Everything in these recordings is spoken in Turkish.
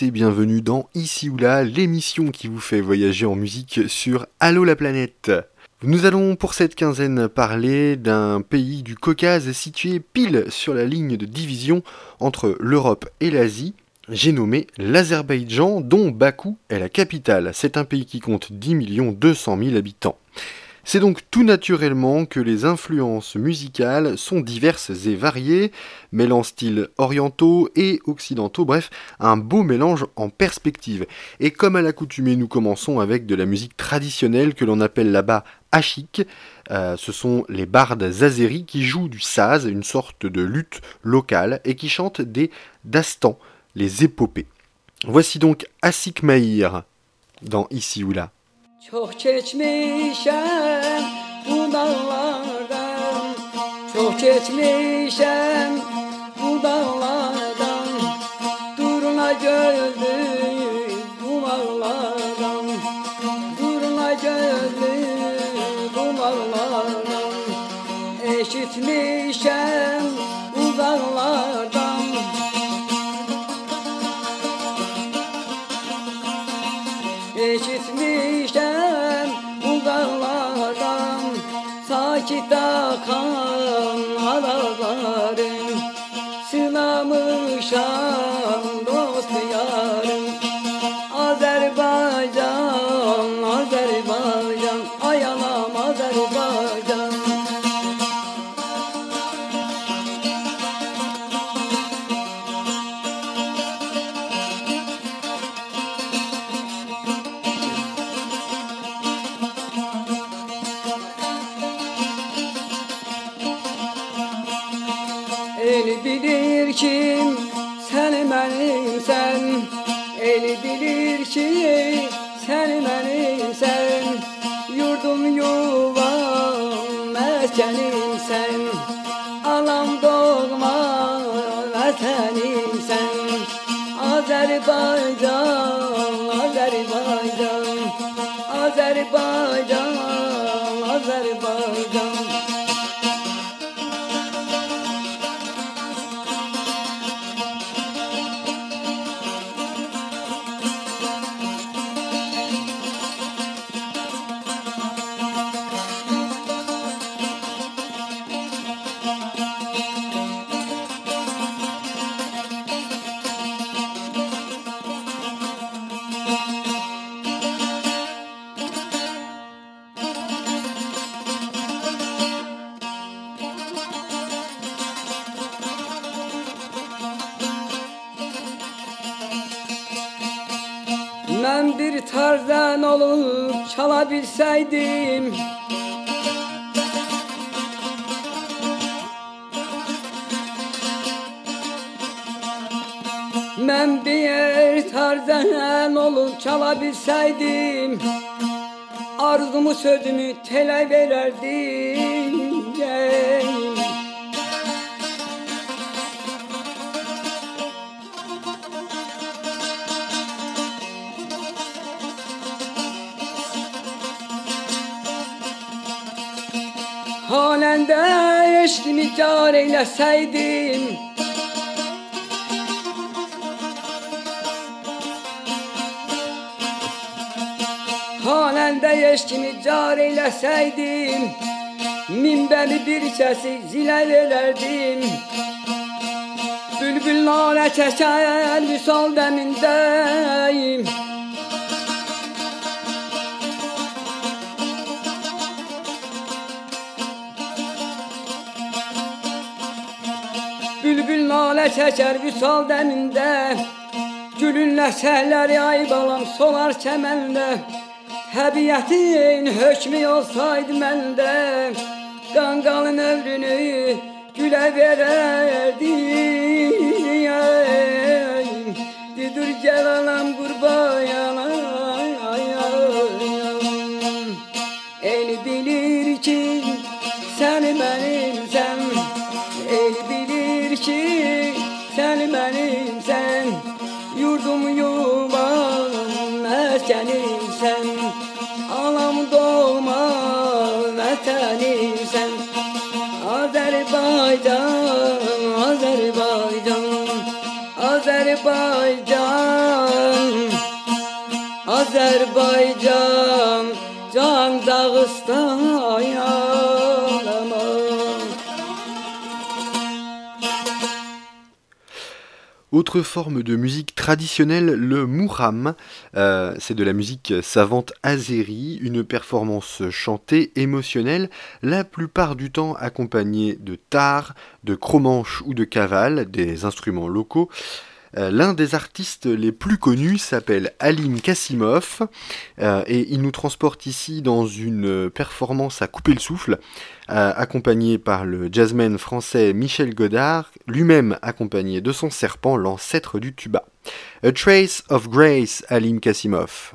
Bienvenue dans Ici ou là, l'émission qui vous fait voyager en musique sur Allo la planète. Nous allons pour cette quinzaine parler d'un pays du Caucase situé pile sur la ligne de division entre l'Europe et l'Asie. J'ai nommé l'Azerbaïdjan dont Bakou est la capitale. C'est un pays qui compte 10 200 000 habitants. C'est donc tout naturellement que les influences musicales sont diverses et variées, mêlant styles orientaux et occidentaux, bref, un beau mélange en perspective. Et comme à l'accoutumée, nous commençons avec de la musique traditionnelle que l'on appelle là-bas ashik. Euh, ce sont les bardes azéris qui jouent du saz, une sorte de lutte locale, et qui chantent des dastans, les épopées. Voici donc Asik Mahir dans Ici ou là. Çok geçmişem bu dağlardan. Çok geçmişem vatenim sen. Azerbaycan Azerbaycan, Azerbaycan çalabilseydim Ben bir tarzan olup çalabilseydim Arzumu sözümü tele vererdim Hanende eşkimi car eyleseydim Hanende eşkimi car eyleseydim Minberi bir sesi zile vererdim Bülbül nare çeker visal demindeyim Nale çeker visal deminde. Gülün nəsəhləri ay balam solar çəməndə Təbiətin hökmü olsaydı məndə Qanqalın ömrünü gülə verərdim Didur gəl anam qurbayana Autre forme de musique traditionnelle, le mouram. Euh, c'est de la musique savante azérie, une performance chantée, émotionnelle, la plupart du temps accompagnée de tar, de cromanche ou de cavale, des instruments locaux. Euh, l'un des artistes les plus connus s'appelle Alim Kassimov euh, et il nous transporte ici dans une performance à couper le souffle, euh, accompagné par le jazzman français Michel Godard, lui-même accompagné de son serpent, l'ancêtre du tuba. A Trace of Grace, Alim Kassimov.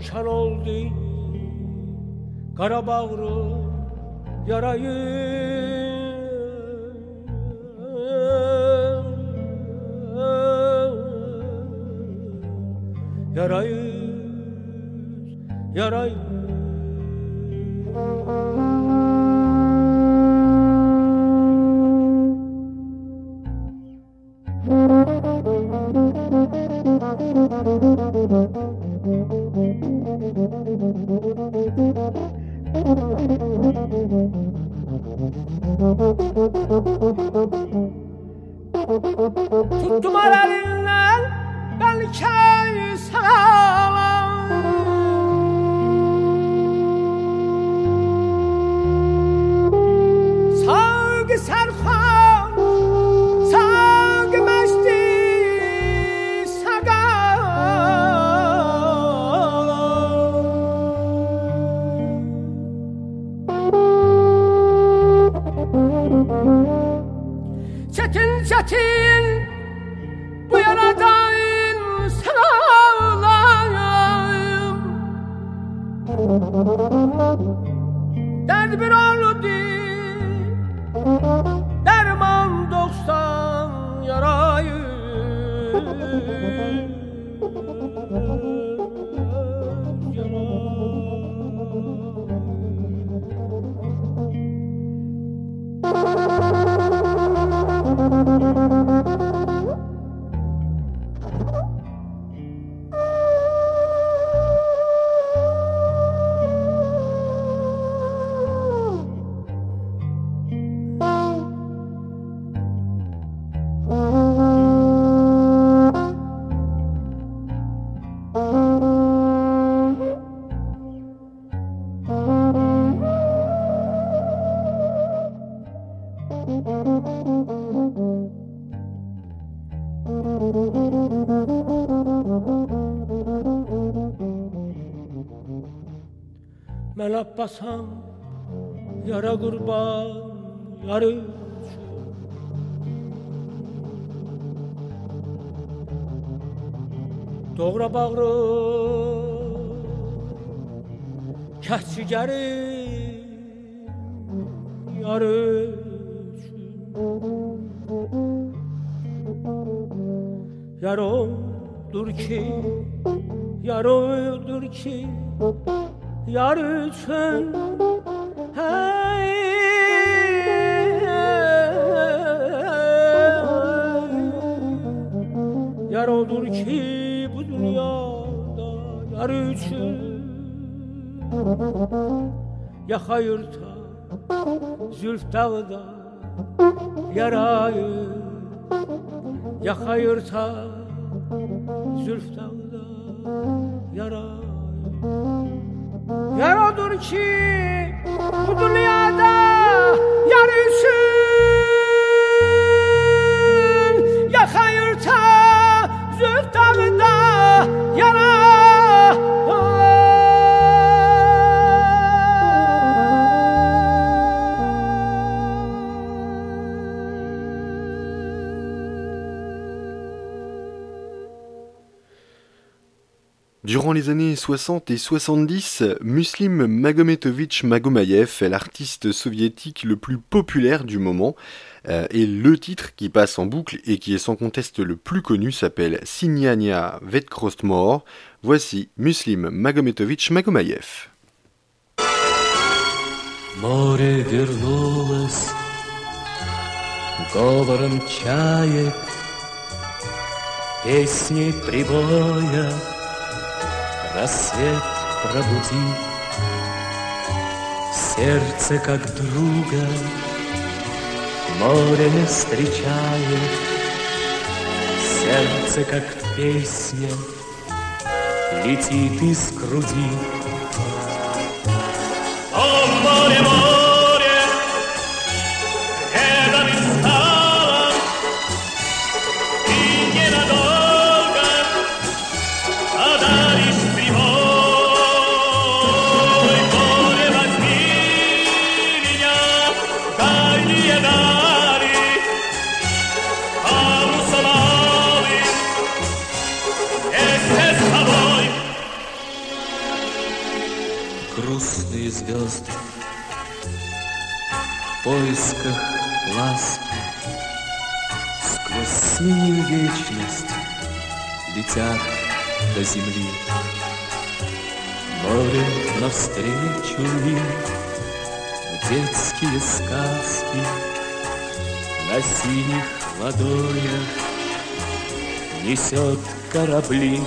Şan oldu. Kara bağrı yarayı Yarayı basam yara qurban yarı Doğra bağrı Kəsçi gəri yarı Yarım dur ki yarım dur ki yar üçün hey, Yar odur ki bu dünyada yar üçün Ya hayırta zülf dağda yarayı Ya hayırta zülf dağda yarayı Yar odur ki Durant les années 60 et 70, Muslim Magometovitch Magomayev est l'artiste soviétique le plus populaire du moment. Euh, et le titre qui passe en boucle et qui est sans conteste le plus connu s'appelle Signania Vetkrostmor. Voici Muslim Magometovitch Magomayev. Море вернулось говором чаек, песней прибоя, рассвет пробуди. Сердце как друга море не встречает, сердце как песня летит из груди. О, море, звезды В поисках ласки. Сквозь синюю вечность Летят до земли. Море навстречу им детские сказки На синих ладонях Несет корабли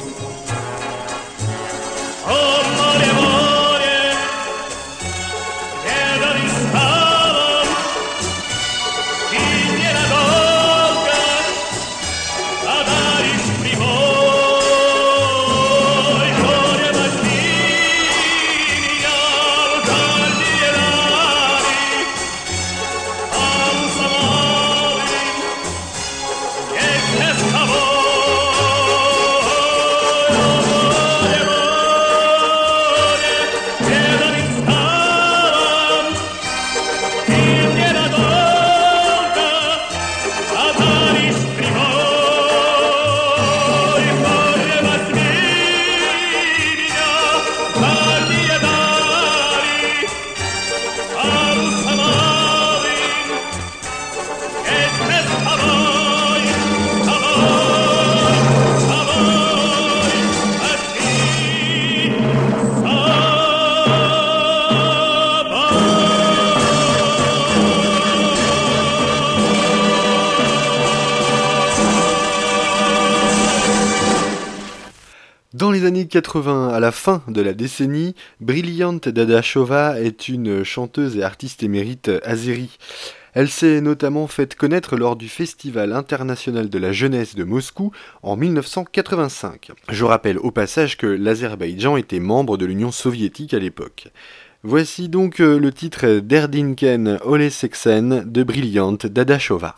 80, à la fin de la décennie, Brilliant Dadashova est une chanteuse et artiste émérite azérie. Elle s'est notamment faite connaître lors du Festival international de la jeunesse de Moscou en 1985. Je rappelle au passage que l'Azerbaïdjan était membre de l'Union soviétique à l'époque. Voici donc euh, le titre d'Erdinken Oleseksen de Brilliant Dadashova.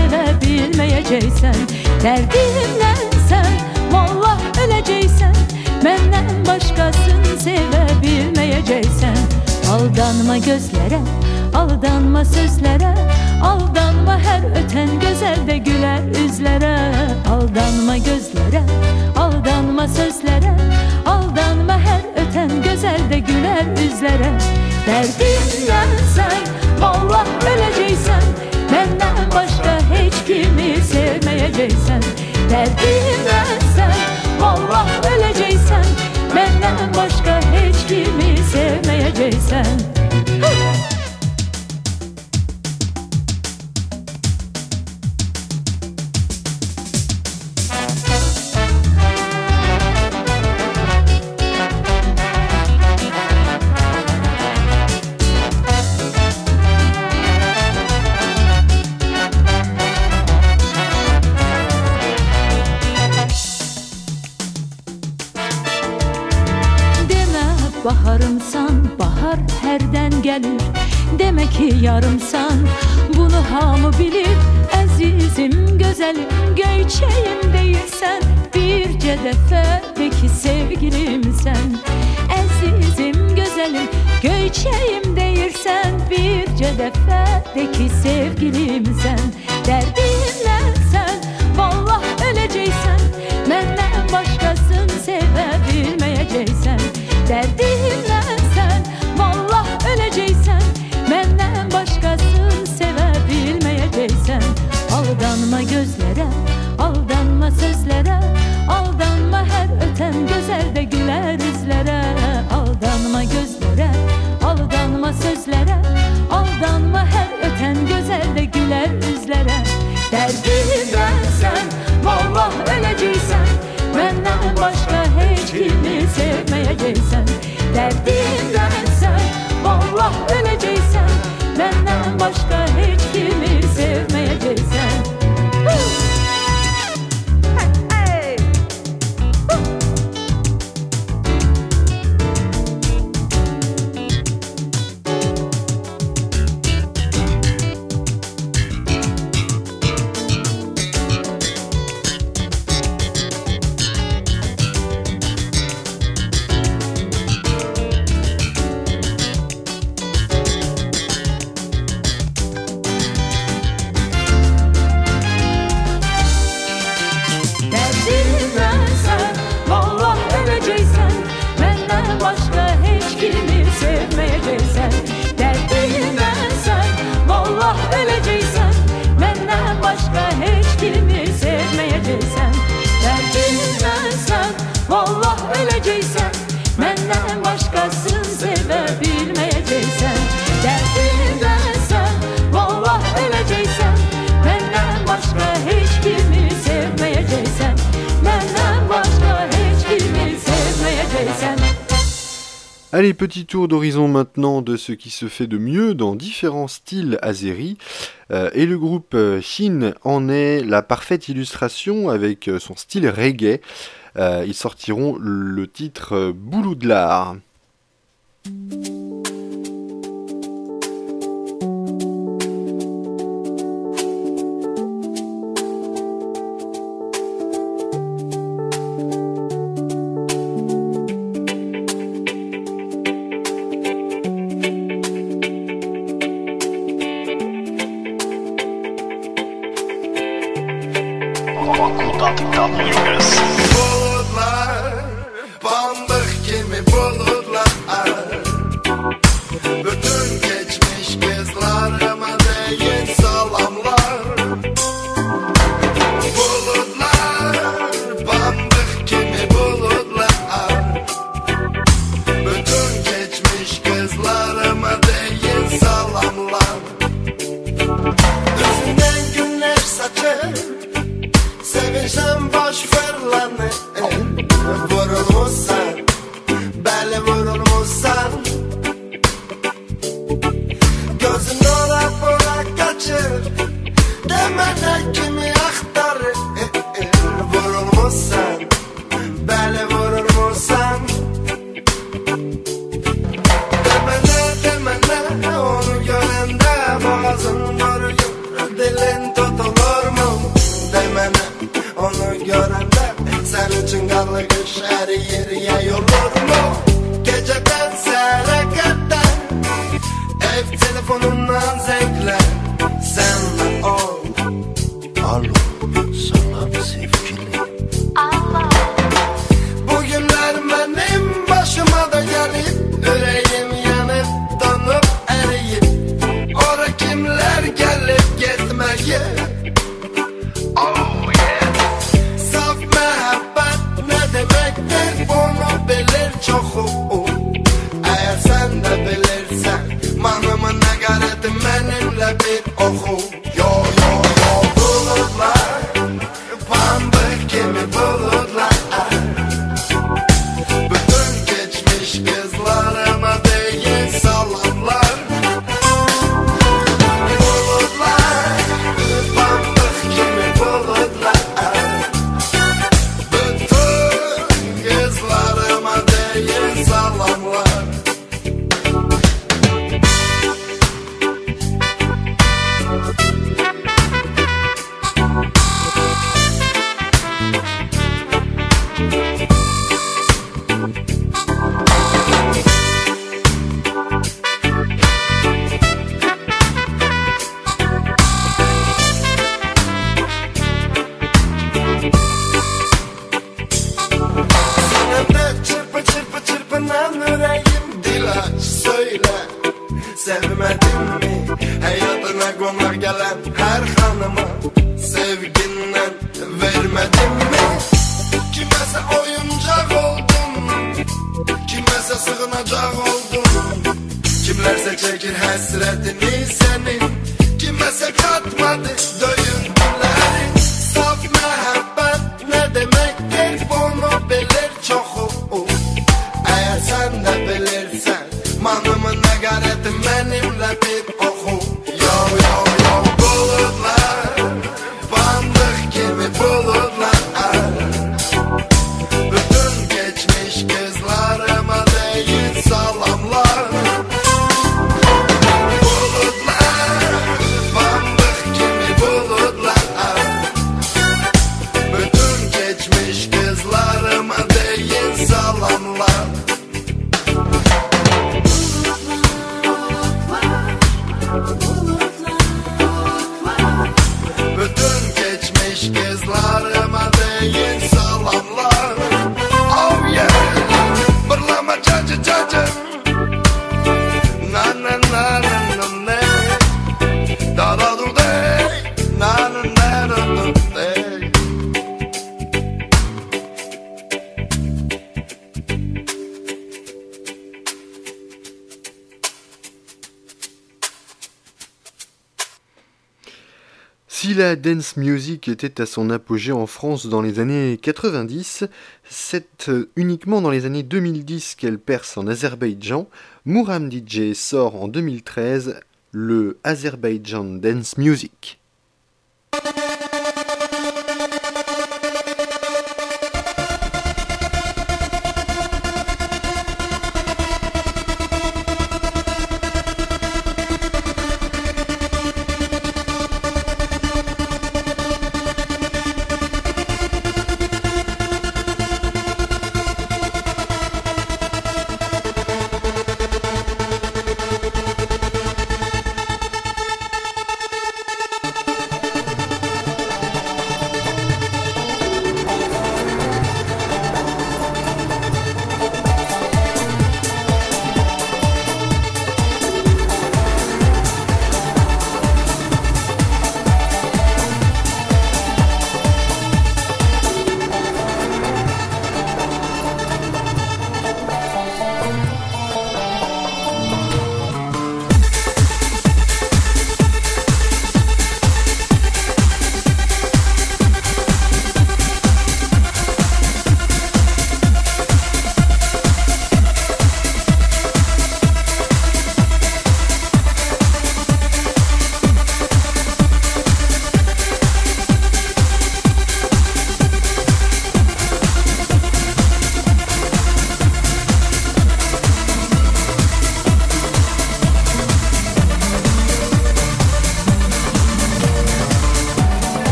sevebilmeyeceksen Derdinle sen Vallah öleceksen Benden başkasın sevebilmeyeceksen Aldanma gözlere Aldanma sözlere Aldanma her öten güzel de güler üzlere Aldanma gözlere Aldanma sözlere Aldanma her öten güzel de güler üzlere Derdinden sen Vallah öleceksen Benden başka hiç kimi sevmeyeceksen Derdinden sen Vallah öleceksen Benden başka hiç kimi sevmeyeceksen gelir. Demek ki yarımsan Bunu hamı bilir. Azizim güzelim Göçeyim değilsen Bir cedefedeki sevgilim sen? Azizim güzelim Göçeyim değilsen Bir cedefedeki sevgilim sen? Derdinle sen? Vallah öleceksen Benden başkasın sevebilmeyeceksen. Derdinle Aldanma d'horizon maintenant de ce qui se fait de mieux dans différents styles azéris. Euh, et le groupe euh, Shin en est la parfaite illustration avec euh, son style reggae. Euh, ils sortiront le titre Boulou de l'art. Antikapitalism. sığınacak oldum. Kimlerse çekir hasretini senin. Kimese katmadı. Dance music était à son apogée en France dans les années 90, c'est euh, uniquement dans les années 2010 qu'elle perce en Azerbaïdjan. Mouram DJ sort en 2013 le Azerbaijan Dance Music.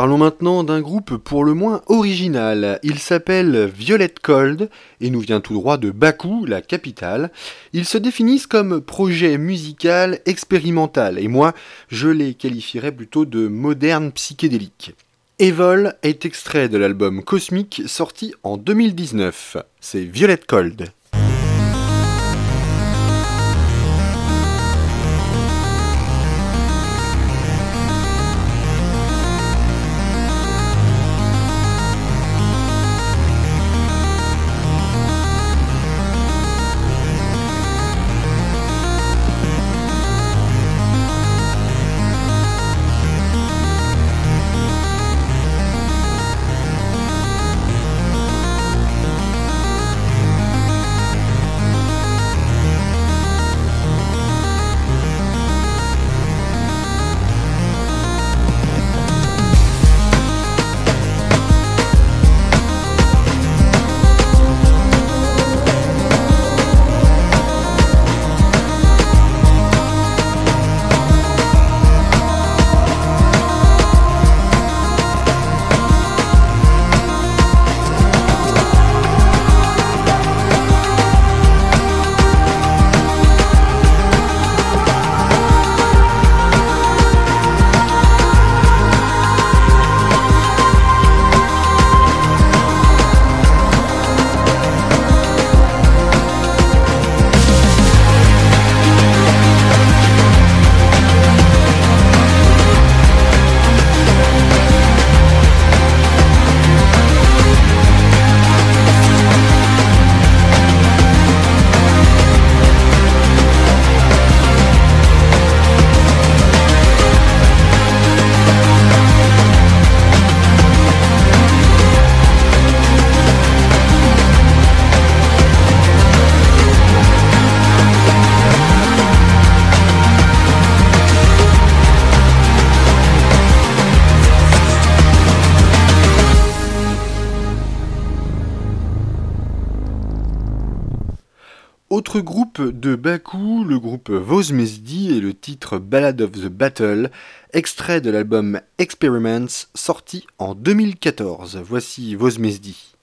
Parlons maintenant d'un groupe pour le moins original. Il s'appelle Violet Cold et nous vient tout droit de Bakou, la capitale. Ils se définissent comme projet musical expérimental et moi je les qualifierais plutôt de moderne psychédélique. Evol est extrait de l'album Cosmic sorti en 2019. C'est Violet Cold. De Bakou, le groupe Vozmezdi et le titre Ballad of the Battle, extrait de l'album Experiments sorti en 2014. Voici Vozmezdi.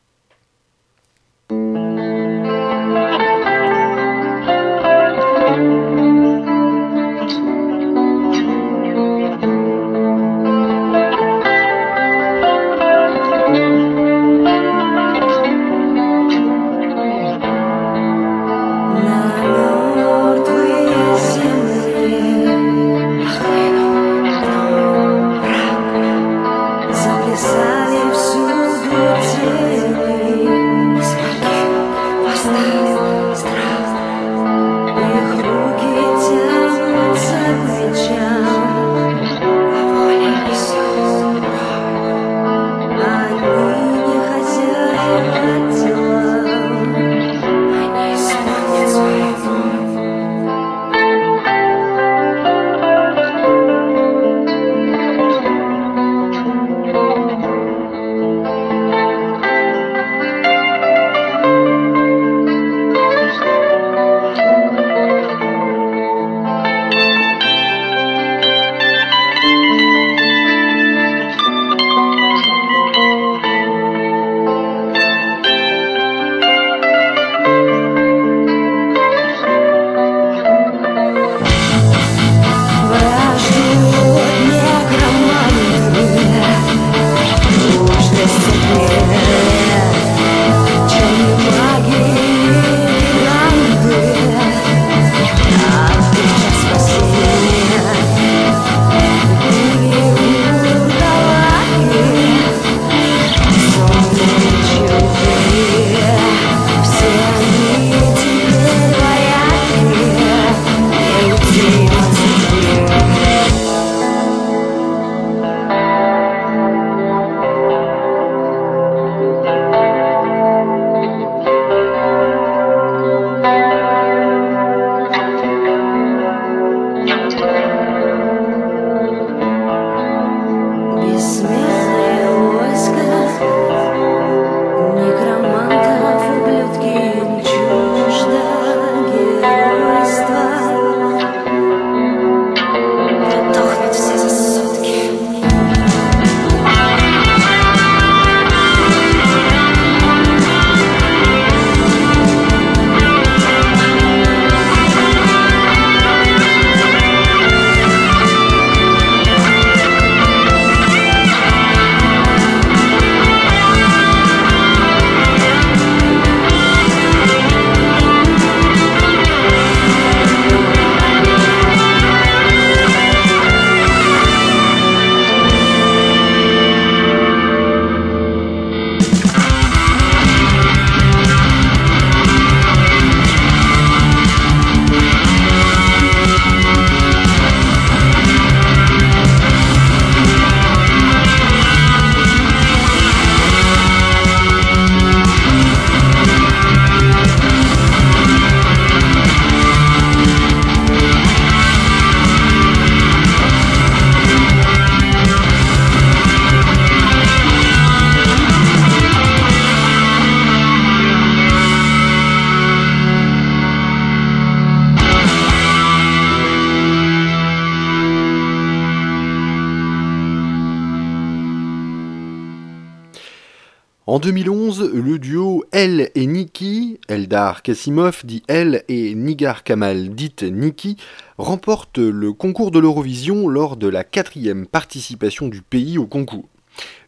En 2011, le duo Elle et Niki, Eldar Kasimov dit Elle et Nigar Kamal dit Niki, remporte le concours de l'Eurovision lors de la quatrième participation du pays au concours.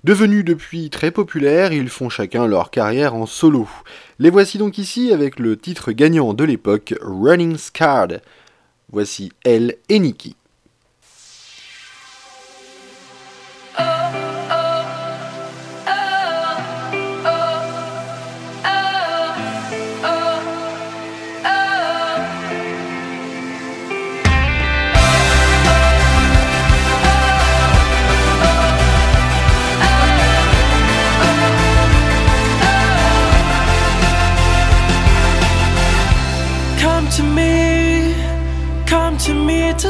Devenus depuis très populaires, ils font chacun leur carrière en solo. Les voici donc ici avec le titre gagnant de l'époque, Running Scarred. Voici Elle et Niki.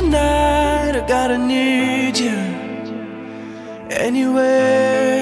Tonight. I gotta need you anyway.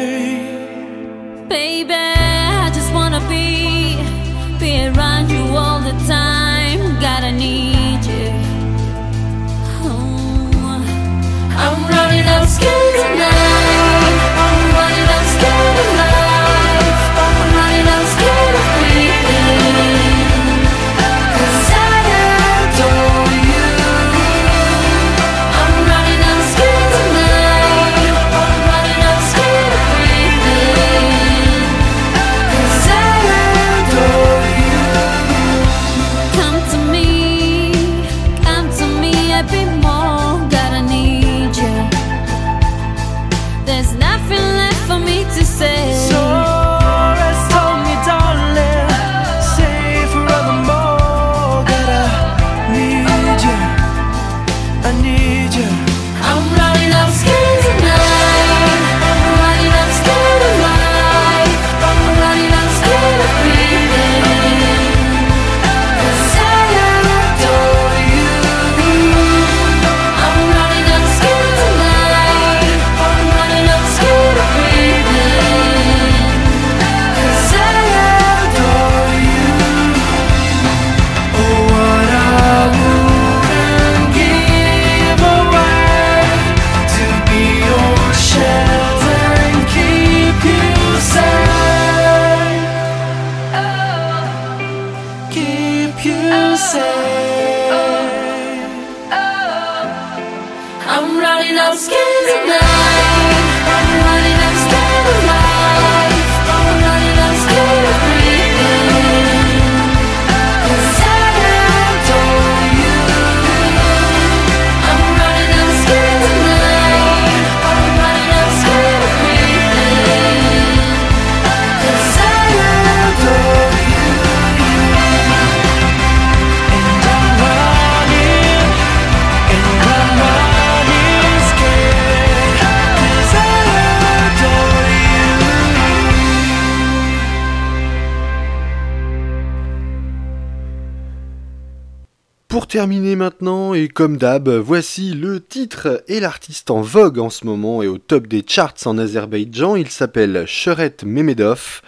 Pour terminer maintenant, et comme d'hab, voici le titre et l'artiste en vogue en ce moment et au top des charts en Azerbaïdjan. Il s'appelle Sheret Memedov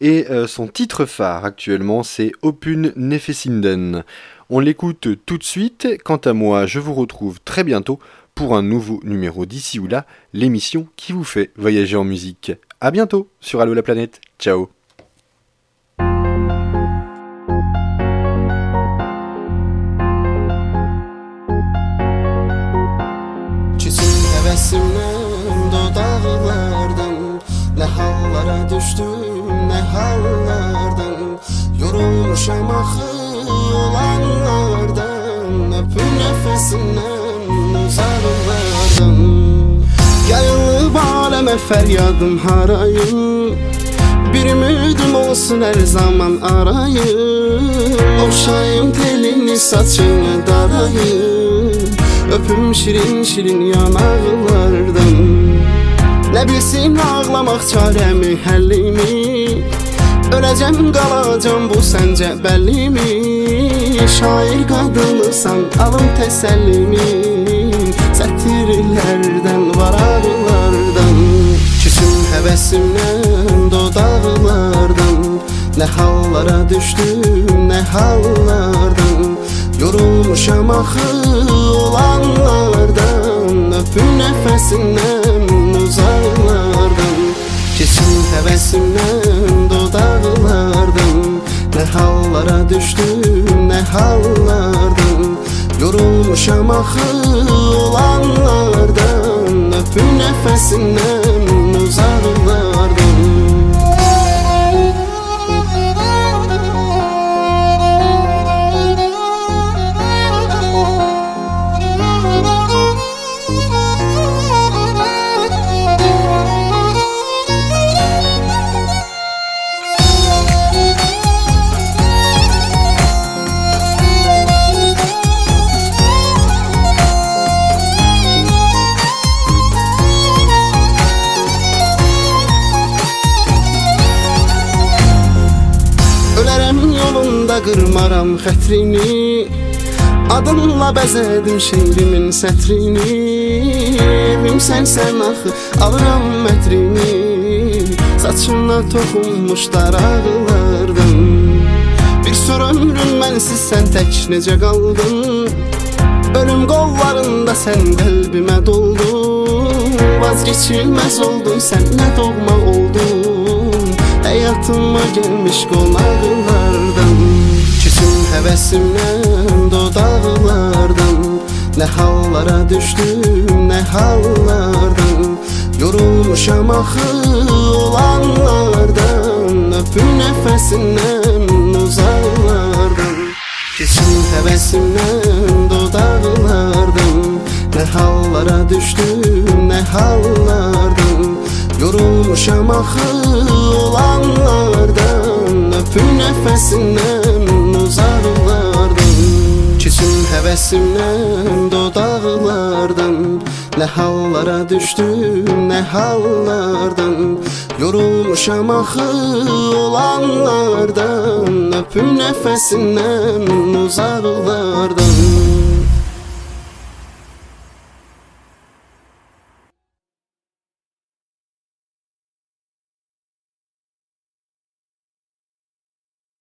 et euh, son titre phare actuellement c'est Opun Nefesinden. On l'écoute tout de suite. Quant à moi, je vous retrouve très bientôt pour un nouveau numéro d'ici ou là, l'émission qui vous fait voyager en musique. À bientôt sur Allo la planète. Ciao. Hevesimle dodağlardan Ne hallara düştüm ne hallardan Yorulmuşam axı olanlardan Öpün nefesinden uzaklardan Yayılıb aləmə fəryadım harayım Bir ümidim olsun hər zaman arayım Oxşayım telini saçını darayım Öpüm şirin şirin yanaqlardan Nə bilsin ağlamaq çarəmi, həllimi Öləcəm, qalacam bu səncə bəllimi Şair qadınısan, alım təsəllimi Sətirlərdən, varaqlardan Küsüm həvəsimdən, dodaqlardan Nə hallara düşdüm, nə hallardan Yorulmuş ama olanlardan Öpün nefesinden uzaklardan. Kesin hevesimden dudaklardan. Ne hallara düştüm ne hallardan. Yorulmuş ama olanlardan Öpün nefesinden uzaklardan. Qırmaram xətrini Adınla bəzədim şeirimin sətrini. Evim sənsən axı, alıram mətrini. Saçına toxunmuş daraqlardan Bir sor ömrün mənsiz sən tək necə qaldın? Ölüm qollarında sən qəlbimə doldun. Vazgeçilməz oldun, sən nə doğma oldun? Həyatıma gəlmiş qonaqlardan Keçim həvəsimdən dodaqlardan Nə hallara düşdüm, nə hallardan. Yorulmuşam axı olanlardan. Öpüm nəfəsindən uzaqlardan Keçim həvəsimdən dodaqlardan Nə hallara düşdüm, nə hallardan Yorulmuşam axı olanlardan Öpüm nəfəsindən uzaqlardan Keçim həvəsimdən dodaqlardan Nə hallara düşdüm, nə hallardan. Yorulmuşam axı olanlardan Öpüm nəfəsindən uzaqlardan